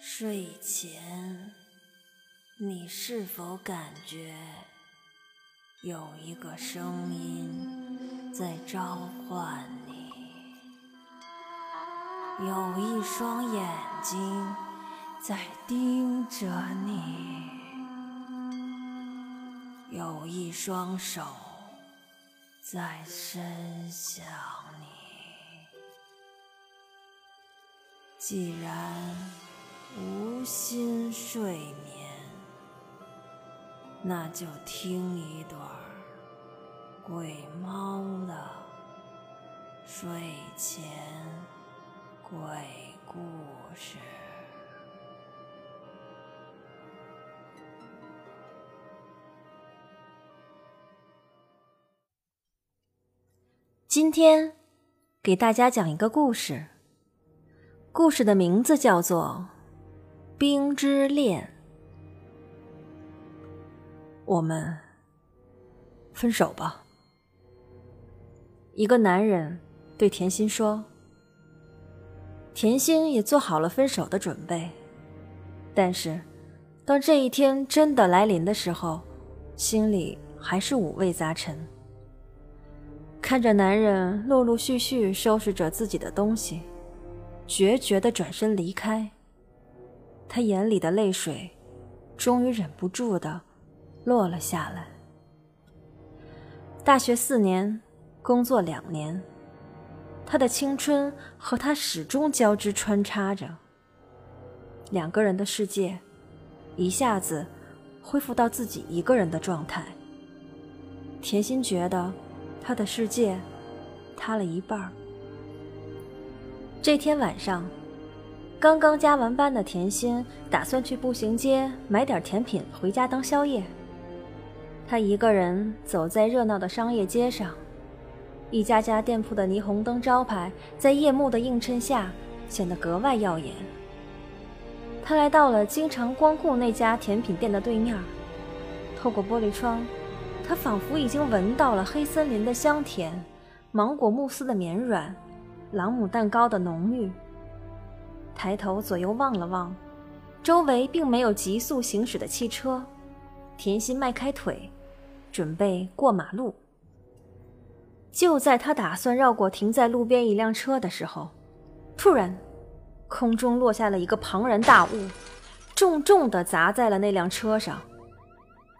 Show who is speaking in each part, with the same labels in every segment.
Speaker 1: 睡前，你是否感觉有一个声音在召唤你？有一双眼睛在盯着你，有一双手在伸向你。既然无心睡眠，那就听一段鬼猫的睡前鬼故事。
Speaker 2: 今天给大家讲一个故事，故事的名字叫做。冰之恋，我们分手吧。一个男人对甜心说：“甜心也做好了分手的准备，但是当这一天真的来临的时候，心里还是五味杂陈。看着男人陆陆续续收拾着自己的东西，决绝的转身离开。”他眼里的泪水，终于忍不住的落了下来。大学四年，工作两年，他的青春和他始终交织穿插着。两个人的世界，一下子恢复到自己一个人的状态。甜心觉得，他的世界塌了一半。这天晚上。刚刚加完班的甜心打算去步行街买点甜品回家当宵夜。她一个人走在热闹的商业街上，一家家店铺的霓虹灯招牌在夜幕的映衬下显得格外耀眼。她来到了经常光顾那家甜品店的对面，透过玻璃窗，她仿佛已经闻到了黑森林的香甜，芒果慕斯的绵软，朗姆蛋糕的浓郁。抬头左右望了望，周围并没有急速行驶的汽车。甜心迈开腿，准备过马路。就在他打算绕过停在路边一辆车的时候，突然，空中落下了一个庞然大物，重重地砸在了那辆车上。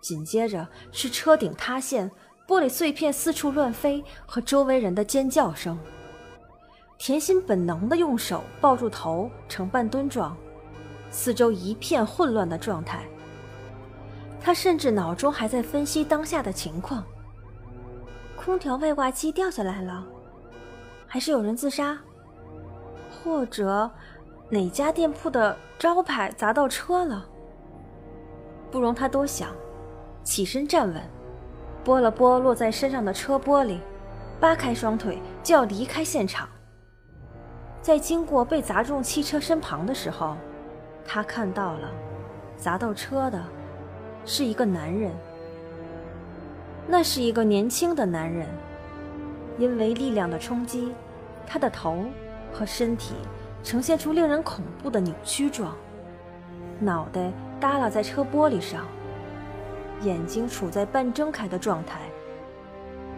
Speaker 2: 紧接着是车顶塌陷、玻璃碎片四处乱飞和周围人的尖叫声。甜心本能的用手抱住头，呈半蹲状，四周一片混乱的状态。他甚至脑中还在分析当下的情况：空调外挂机掉下来了，还是有人自杀，或者哪家店铺的招牌砸到车了？不容他多想，起身站稳，拨了拨落在身上的车玻璃，扒开双腿就要离开现场。在经过被砸中汽车身旁的时候，他看到了砸到车的是一个男人。那是一个年轻的男人，因为力量的冲击，他的头和身体呈现出令人恐怖的扭曲状，脑袋耷拉在车玻璃上，眼睛处在半睁开的状态，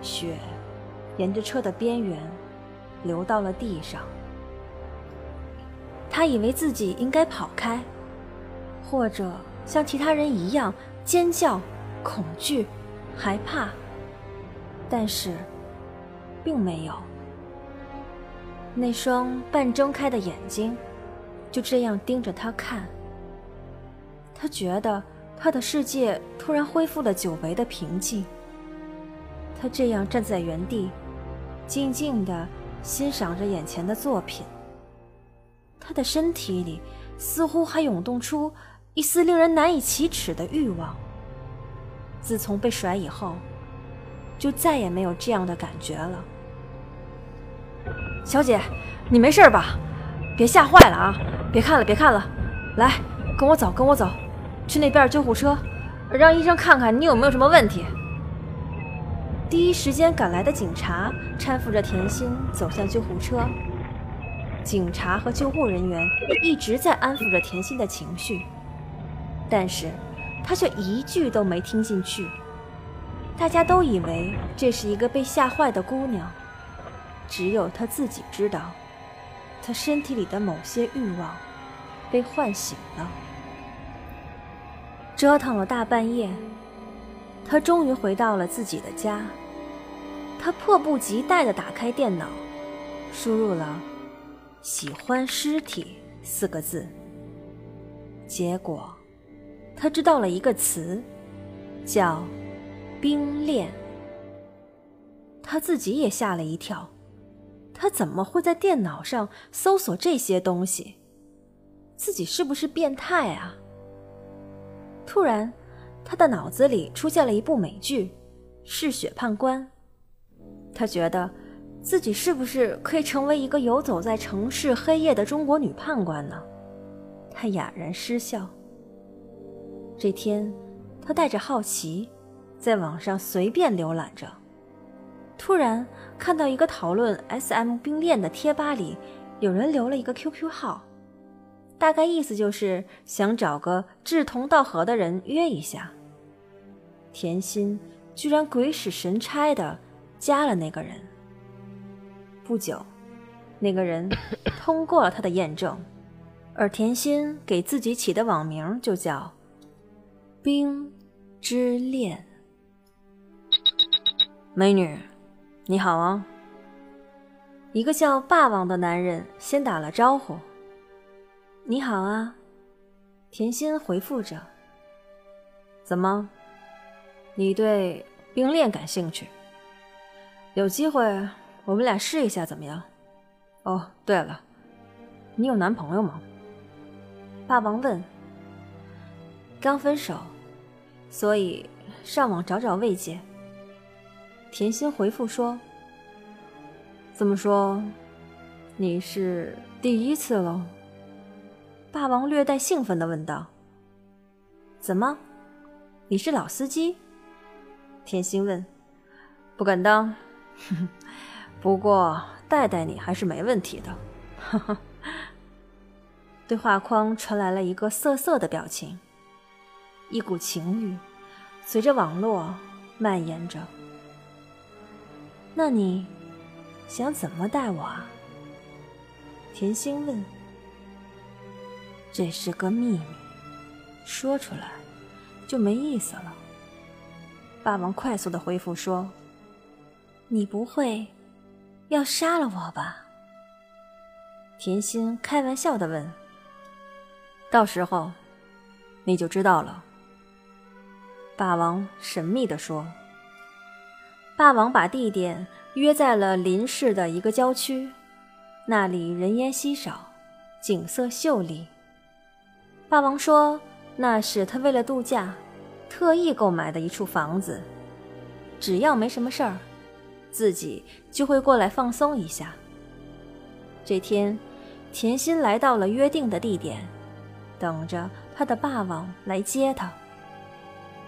Speaker 2: 血沿着车的边缘流到了地上。他以为自己应该跑开，或者像其他人一样尖叫、恐惧、害怕，但是，并没有。那双半睁开的眼睛就这样盯着他看。他觉得他的世界突然恢复了久违的平静。他这样站在原地，静静地欣赏着眼前的作品。他的身体里似乎还涌动出一丝令人难以启齿的欲望。自从被甩以后，就再也没有这样的感觉了。小姐，你没事吧？别吓坏了啊！别看了，别看了，来，跟我走，跟我走，去那边救护车，让医生看看你有没有什么问题。第一时间赶来的警察搀扶着甜心走向救护车。警察和救护人员一直在安抚着甜心的情绪，但是她却一句都没听进去。大家都以为这是一个被吓坏的姑娘，只有她自己知道，她身体里的某些欲望被唤醒了。折腾了大半夜，她终于回到了自己的家。她迫不及待地打开电脑，输入了。喜欢尸体四个字，结果他知道了一个词，叫冰恋。他自己也吓了一跳，他怎么会在电脑上搜索这些东西？自己是不是变态啊？突然，他的脑子里出现了一部美剧《嗜血判官》，他觉得。自己是不是可以成为一个游走在城市黑夜的中国女判官呢？他哑然失笑。这天，他带着好奇，在网上随便浏览着，突然看到一个讨论 S.M 冰恋的贴吧里，有人留了一个 QQ 号，大概意思就是想找个志同道合的人约一下。甜心居然鬼使神差的加了那个人。不久，那个人通过了他的验证，而甜心给自己起的网名就叫“冰之恋”。美女，你好啊！一个叫霸王的男人先打了招呼。“你好啊！”甜心回复着。“怎么，你对冰恋感兴趣？有机会。”我们俩试一下怎么样？哦，对了，你有男朋友吗？霸王问。刚分手，所以上网找找慰藉。甜心回复说：“这么说，你是第一次喽？”霸王略带兴奋的问道：“怎么，你是老司机？”甜心问：“不敢当。”不过带带你还是没问题的，哈哈。对话框传来了一个涩涩的表情，一股情欲随着网络蔓延着。那你想怎么带我啊？甜心问。这是个秘密，说出来就没意思了。霸王快速的回复说：“你不会。”要杀了我吧？甜心开玩笑的问。到时候你就知道了。霸王神秘的说。霸王把地点约在了林市的一个郊区，那里人烟稀少，景色秀丽。霸王说，那是他为了度假特意购买的一处房子，只要没什么事儿。自己就会过来放松一下。这天，甜心来到了约定的地点，等着他的霸王来接她。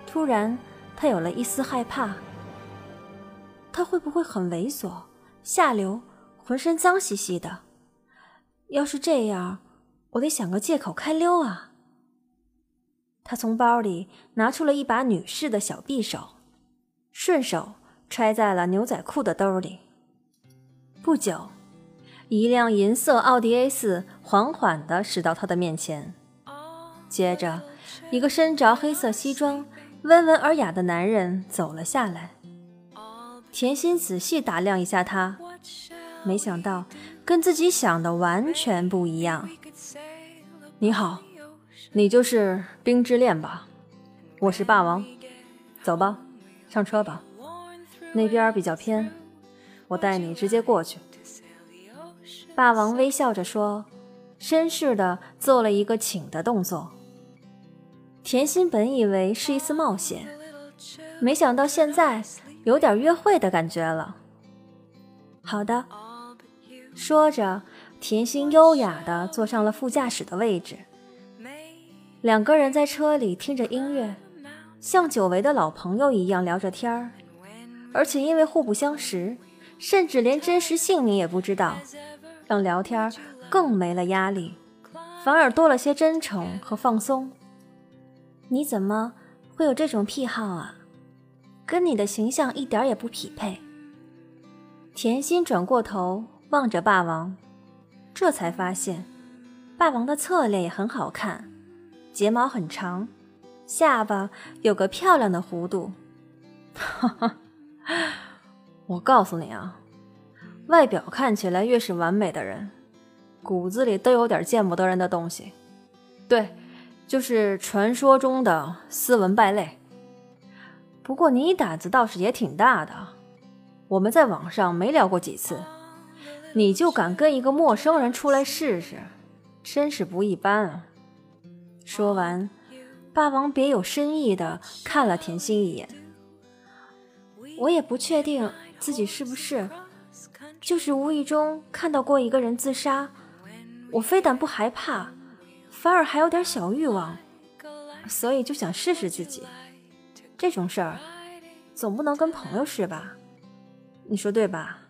Speaker 2: 突然，他有了一丝害怕：他会不会很猥琐、下流、浑身脏兮兮的？要是这样，我得想个借口开溜啊！他从包里拿出了一把女士的小匕首，顺手。揣在了牛仔裤的兜里。不久，一辆银色奥迪 A 四缓缓地驶到他的面前，接着，一个身着黑色西装、温文尔雅的男人走了下来。甜心仔细打量一下他，没想到跟自己想的完全不一样。你好，你就是冰之恋吧？我是霸王，走吧，上车吧。那边比较偏，我带你直接过去。”霸王微笑着说，绅士的做了一个请的动作。甜心本以为是一次冒险，没想到现在有点约会的感觉了。好的，说着，甜心优雅的坐上了副驾驶的位置。两个人在车里听着音乐，像久违的老朋友一样聊着天儿。而且因为互不相识，甚至连真实姓名也不知道，让聊天更没了压力，反而多了些真诚和放松。你怎么会有这种癖好啊？跟你的形象一点也不匹配。甜心转过头望着霸王，这才发现，霸王的侧脸也很好看，睫毛很长，下巴有个漂亮的弧度。哈哈，我告诉你啊，外表看起来越是完美的人，骨子里都有点见不得人的东西。对，就是传说中的斯文败类。不过你胆子倒是也挺大的，我们在网上没聊过几次，你就敢跟一个陌生人出来试试，真是不一般啊！说完，霸王别有深意的看了甜心一眼。我也不确定自己是不是，就是无意中看到过一个人自杀，我非但不害怕，反而还有点小欲望，所以就想试试自己。这种事儿，总不能跟朋友试吧？你说对吧？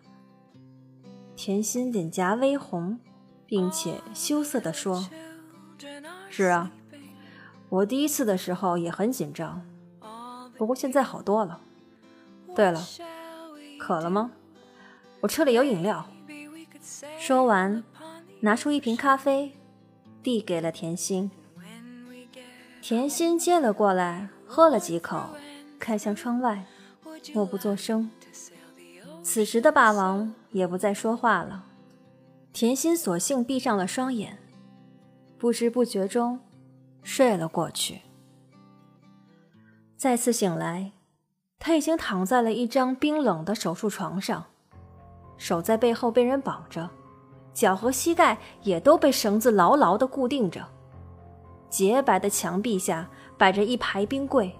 Speaker 2: 甜心脸颊微红，并且羞涩地说：“是啊，我第一次的时候也很紧张，不过现在好多了。对了，渴了吗？我车里有饮料。”说完，拿出一瓶咖啡，递给了甜心。甜心接了过来，喝了几口。看向窗外，默不作声。此时的霸王也不再说话了，甜心索性闭上了双眼，不知不觉中睡了过去。再次醒来，他已经躺在了一张冰冷的手术床上，手在背后被人绑着，脚和膝盖也都被绳子牢牢地固定着。洁白的墙壁下摆着一排冰柜。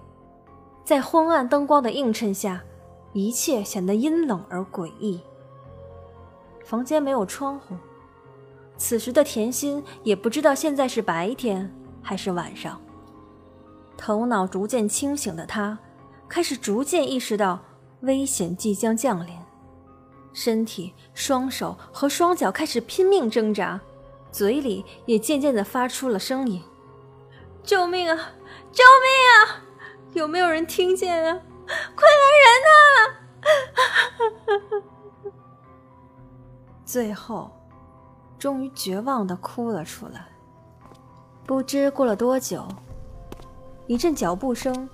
Speaker 2: 在昏暗灯光的映衬下，一切显得阴冷而诡异。房间没有窗户，此时的甜心也不知道现在是白天还是晚上。头脑逐渐清醒的他，开始逐渐意识到危险即将降临，身体、双手和双脚开始拼命挣扎，嘴里也渐渐地发出了声音：“救命啊！救命啊！”有没有人听见啊？快来人呐！最后，终于绝望的哭了出来。不知过了多久，一阵脚步声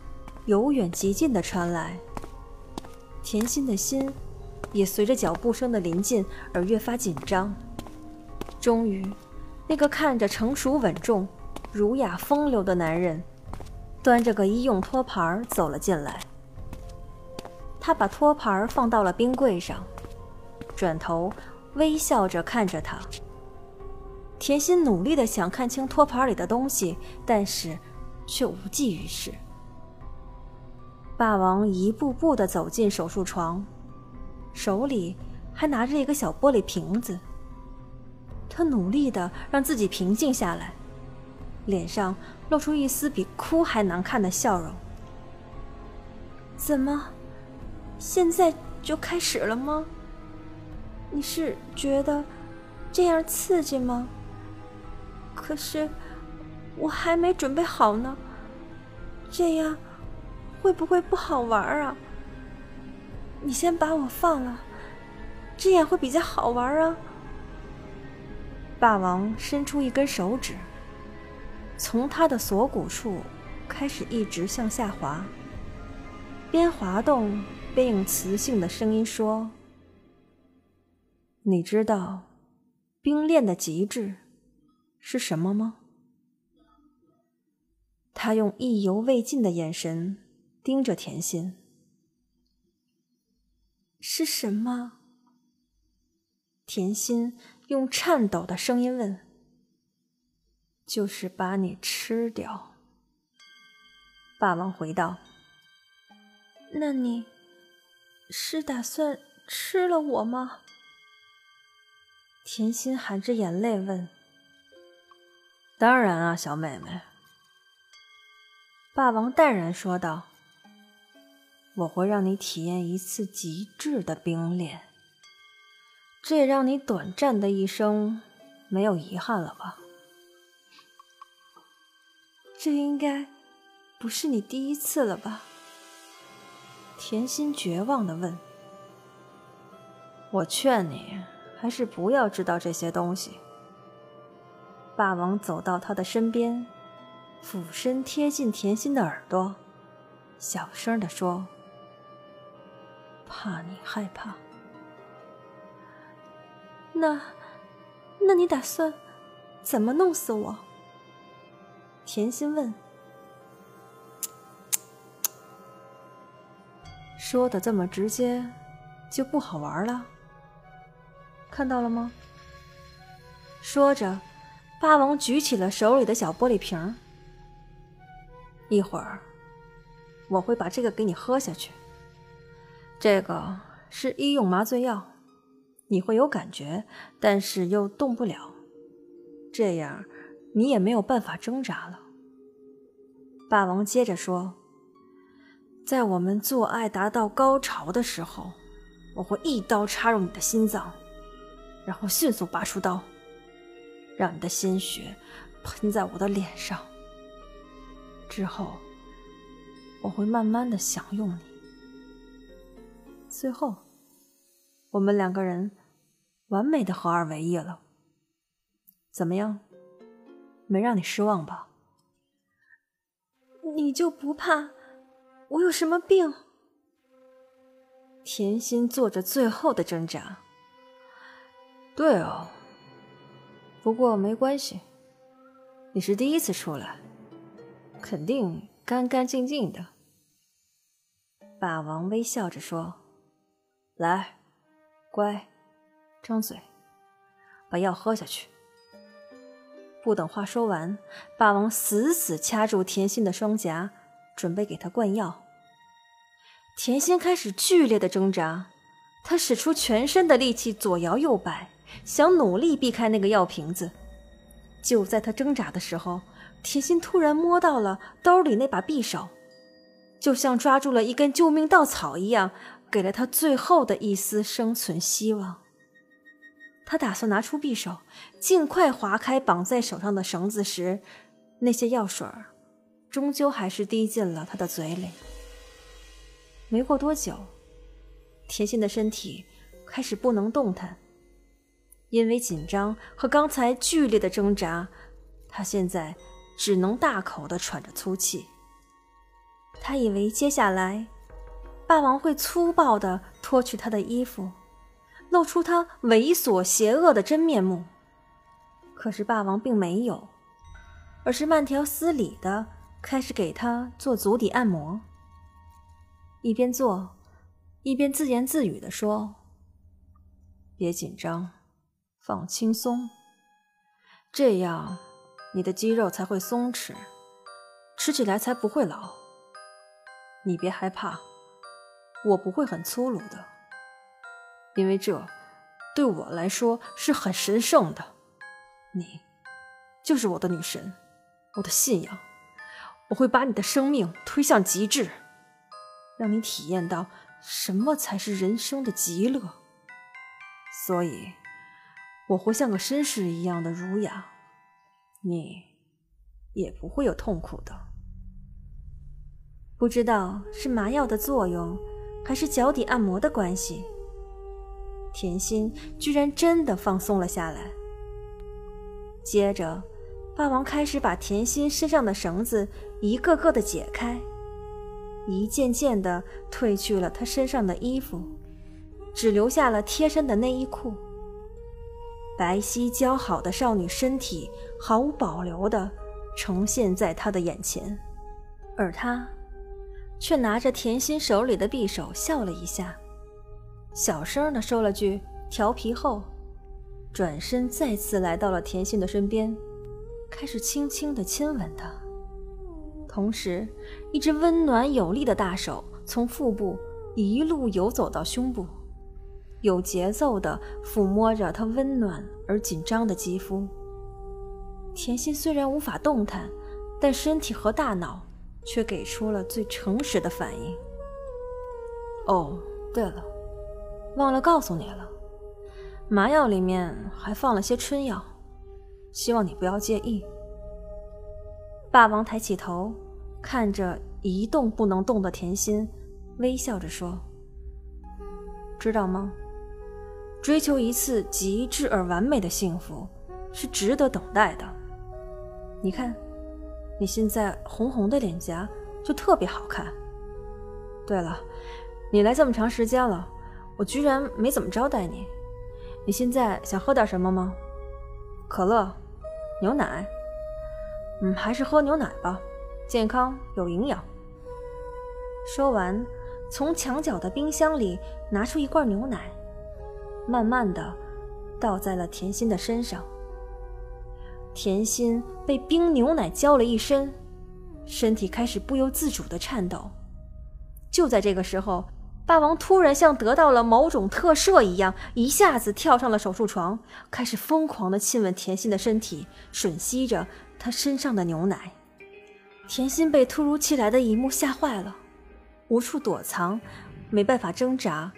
Speaker 2: 由远及近的传来，甜心的心也随着脚步声的临近而越发紧张。终于，那个看着成熟稳重、儒雅风流的男人。端着个医用托盘走了进来，他把托盘放到了冰柜上，转头微笑着看着他。甜心努力的想看清托盘里的东西，但是却无济于事。霸王一步步的走进手术床，手里还拿着一个小玻璃瓶子。他努力的让自己平静下来。脸上露出一丝比哭还难看的笑容。怎么，现在就开始了吗？你是觉得这样刺激吗？可是我还没准备好呢，这样会不会不好玩啊？你先把我放了，这样会比较好玩啊。霸王伸出一根手指。从他的锁骨处开始，一直向下滑，边滑动边用磁性的声音说：“你知道冰恋的极致是什么吗？”他用意犹未尽的眼神盯着甜心：“是什么？”甜心用颤抖的声音问。就是把你吃掉。”霸王回道。“那你是打算吃了我吗？”甜心含着眼泪问。“当然啊，小妹妹。”霸王淡然说道，“我会让你体验一次极致的冰恋，这也让你短暂的一生没有遗憾了吧？
Speaker 1: 这应该不是你第一次了吧？
Speaker 2: 甜心绝望的问。我劝你还是不要知道这些东西。霸王走到他的身边，俯身贴近甜心的耳朵，小声的说：“怕你害怕。”
Speaker 1: 那，那你打算怎么弄死我？甜心问。
Speaker 2: 说的这么直接，就不好玩了。看到了吗？说着，霸王举起了手里的小玻璃瓶。一会儿，我会把这个给你喝下去。这个是医用麻醉药。你会有感觉，但是又动不了，这样你也没有办法挣扎了。霸王接着说：“在我们做爱达到高潮的时候，我会一刀插入你的心脏，然后迅速拔出刀，让你的鲜血喷在我的脸上。之后，我会慢慢的享用你。最后，我们两个人。”完美的合二为一了，怎么样？没让你失望吧？
Speaker 1: 你就不怕我有什么病？
Speaker 2: 甜心做着最后的挣扎。对哦，不过没关系，你是第一次出来，肯定干干净净的。霸王微笑着说：“来，乖。”张嘴，把药喝下去。不等话说完，霸王死死掐住甜心的双颊，准备给她灌药。甜心开始剧烈的挣扎，她使出全身的力气左摇右摆，想努力避开那个药瓶子。就在她挣扎的时候，甜心突然摸到了兜里那把匕首，就像抓住了一根救命稻草一样，给了他最后的一丝生存希望。他打算拿出匕首，尽快划开绑在手上的绳子时，那些药水终究还是滴进了他的嘴里。没过多久，甜心的身体开始不能动弹，因为紧张和刚才剧烈的挣扎，他现在只能大口的喘着粗气。他以为接下来，霸王会粗暴的脱去他的衣服。露出他猥琐邪恶的真面目。可是霸王并没有，而是慢条斯理的开始给他做足底按摩，一边做，一边自言自语的说：“别紧张，放轻松，这样你的肌肉才会松弛，吃起来才不会老。你别害怕，我不会很粗鲁的。”因为这对我来说是很神圣的，你就是我的女神，我的信仰。我会把你的生命推向极致，让你体验到什么才是人生的极乐。所以，我会像个绅士一样的儒雅，你也不会有痛苦的。不知道是麻药的作用，还是脚底按摩的关系。甜心居然真的放松了下来。接着，霸王开始把甜心身上的绳子一个个的解开，一件件的褪去了她身上的衣服，只留下了贴身的内衣裤。白皙姣好的少女身体毫无保留的呈现在他的眼前，而他却拿着甜心手里的匕首笑了一下。小声的说了句“调皮”后，转身再次来到了甜心的身边，开始轻轻的亲吻她。同时，一只温暖有力的大手从腹部一路游走到胸部，有节奏的抚摸着她温暖而紧张的肌肤。甜心虽然无法动弹，但身体和大脑却给出了最诚实的反应。哦，对了。忘了告诉你了，麻药里面还放了些春药，希望你不要介意。霸王抬起头，看着一动不能动的甜心，微笑着说：“知道吗？追求一次极致而完美的幸福，是值得等待的。你看，你现在红红的脸颊就特别好看。对了，你来这么长时间了，我居然没怎么招待你。你现在想喝点什么吗？可乐、牛奶？嗯，还是喝牛奶吧，健康有营养。”说完，从墙角的冰箱里拿出一罐牛奶。慢慢的倒在了甜心的身上，甜心被冰牛奶浇了一身，身体开始不由自主的颤抖。就在这个时候，霸王突然像得到了某种特赦一样，一下子跳上了手术床，开始疯狂的亲吻甜心的身体，吮吸着她身上的牛奶。甜心被突如其来的一幕吓坏了，无处躲藏，没办法挣扎，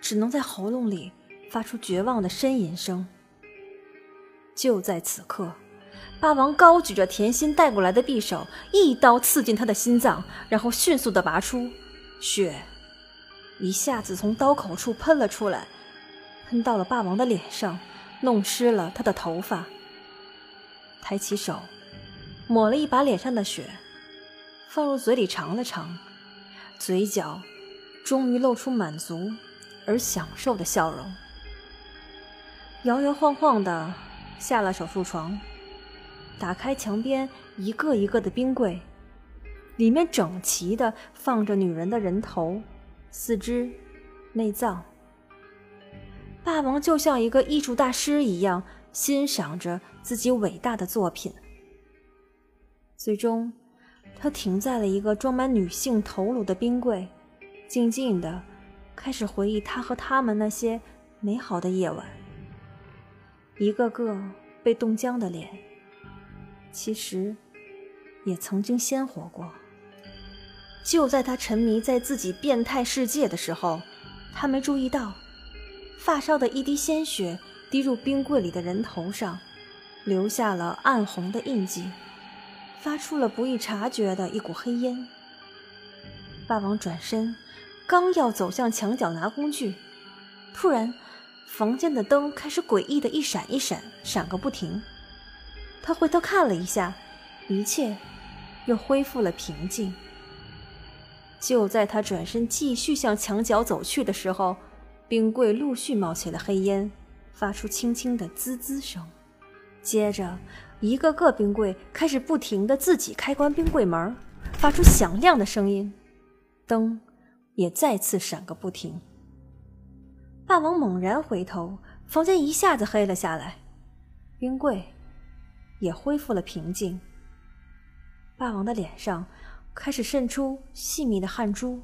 Speaker 2: 只能在喉咙里。发出绝望的呻吟声。就在此刻，霸王高举着甜心带过来的匕首，一刀刺进他的心脏，然后迅速的拔出，血一下子从刀口处喷了出来，喷到了霸王的脸上，弄湿了他的头发。抬起手，抹了一把脸上的血，放入嘴里尝了尝，嘴角终于露出满足而享受的笑容。摇摇晃晃的下了手术床，打开墙边一个一个的冰柜，里面整齐的放着女人的人头、四肢、内脏。霸王就像一个艺术大师一样欣赏着自己伟大的作品。最终，他停在了一个装满女性头颅的冰柜，静静的开始回忆他和他们那些美好的夜晚。一个个被冻僵的脸，其实也曾经鲜活过。就在他沉迷在自己变态世界的时候，他没注意到，发梢的一滴鲜血滴入冰柜里的人头上，留下了暗红的印记，发出了不易察觉的一股黑烟。霸王转身，刚要走向墙角拿工具，突然。房间的灯开始诡异的一闪一闪，闪个不停。他回头看了一下，一切又恢复了平静。就在他转身继续向墙角走去的时候，冰柜陆续冒起了黑烟，发出轻轻的滋滋声。接着，一个个冰柜开始不停的自己开关冰柜门，发出响亮的声音，灯也再次闪个不停。霸王猛然回头，房间一下子黑了下来，冰柜也恢复了平静。霸王的脸上开始渗出细密的汗珠，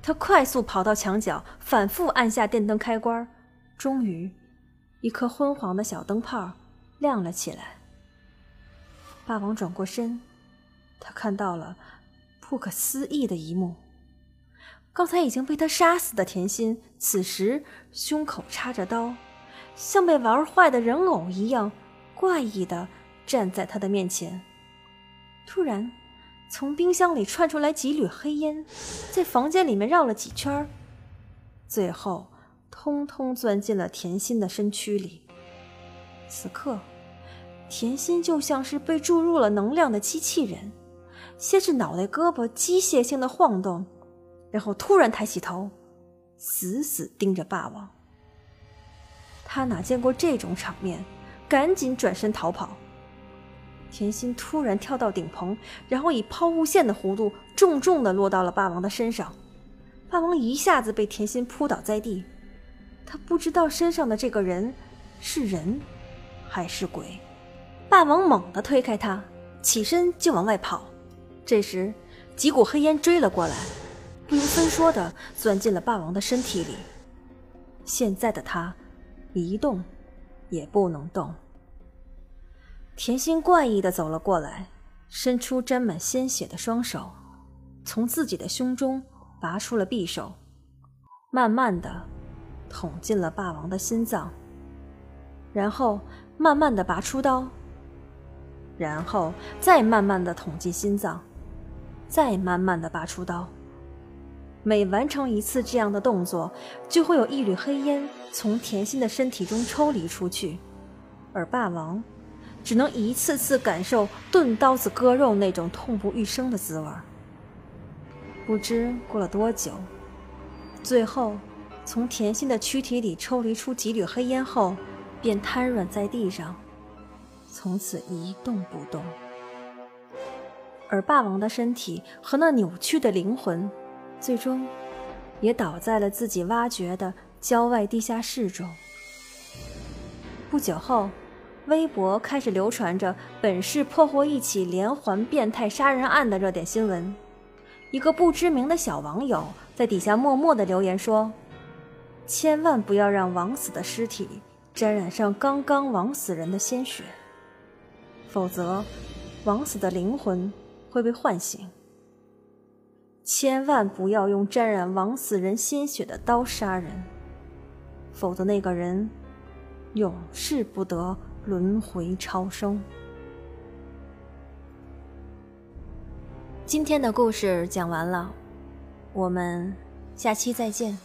Speaker 2: 他快速跑到墙角，反复按下电灯开关，终于，一颗昏黄的小灯泡亮了起来。霸王转过身，他看到了不可思议的一幕。刚才已经被他杀死的甜心，此时胸口插着刀，像被玩坏的人偶一样怪异的站在他的面前。突然，从冰箱里窜出来几缕黑烟，在房间里面绕了几圈，最后通通钻进了甜心的身躯里。此刻，甜心就像是被注入了能量的机器人，先是脑袋、胳膊机械性的晃动。然后突然抬起头，死死盯着霸王。他哪见过这种场面，赶紧转身逃跑。甜心突然跳到顶棚，然后以抛物线的弧度重重的落到了霸王的身上。霸王一下子被甜心扑倒在地，他不知道身上的这个人是人还是鬼。霸王猛地推开他，起身就往外跑。这时，几股黑烟追了过来。不由分说的钻进了霸王的身体里。现在的他，一动也不能动。甜心怪异的走了过来，伸出沾满鲜血的双手，从自己的胸中拔出了匕首，慢慢的捅进了霸王的心脏，然后慢慢的拔出刀，然后再慢慢的捅进心脏，再慢慢的拔出刀。每完成一次这样的动作，就会有一缕黑烟从甜心的身体中抽离出去，而霸王只能一次次感受钝刀子割肉那种痛不欲生的滋味。不知过了多久，最后从甜心的躯体里抽离出几缕黑烟后，便瘫软在地上，从此一动不动。而霸王的身体和那扭曲的灵魂。最终，也倒在了自己挖掘的郊外地下室中。不久后，微博开始流传着本市破获一起连环变态杀人案的热点新闻。一个不知名的小网友在底下默默的留言说：“千万不要让枉死的尸体沾染上刚刚枉死人的鲜血，否则，枉死的灵魂会被唤醒。”千万不要用沾染枉死人鲜血的刀杀人，否则那个人永世不得轮回超生。今天的故事讲完了，我们下期再见。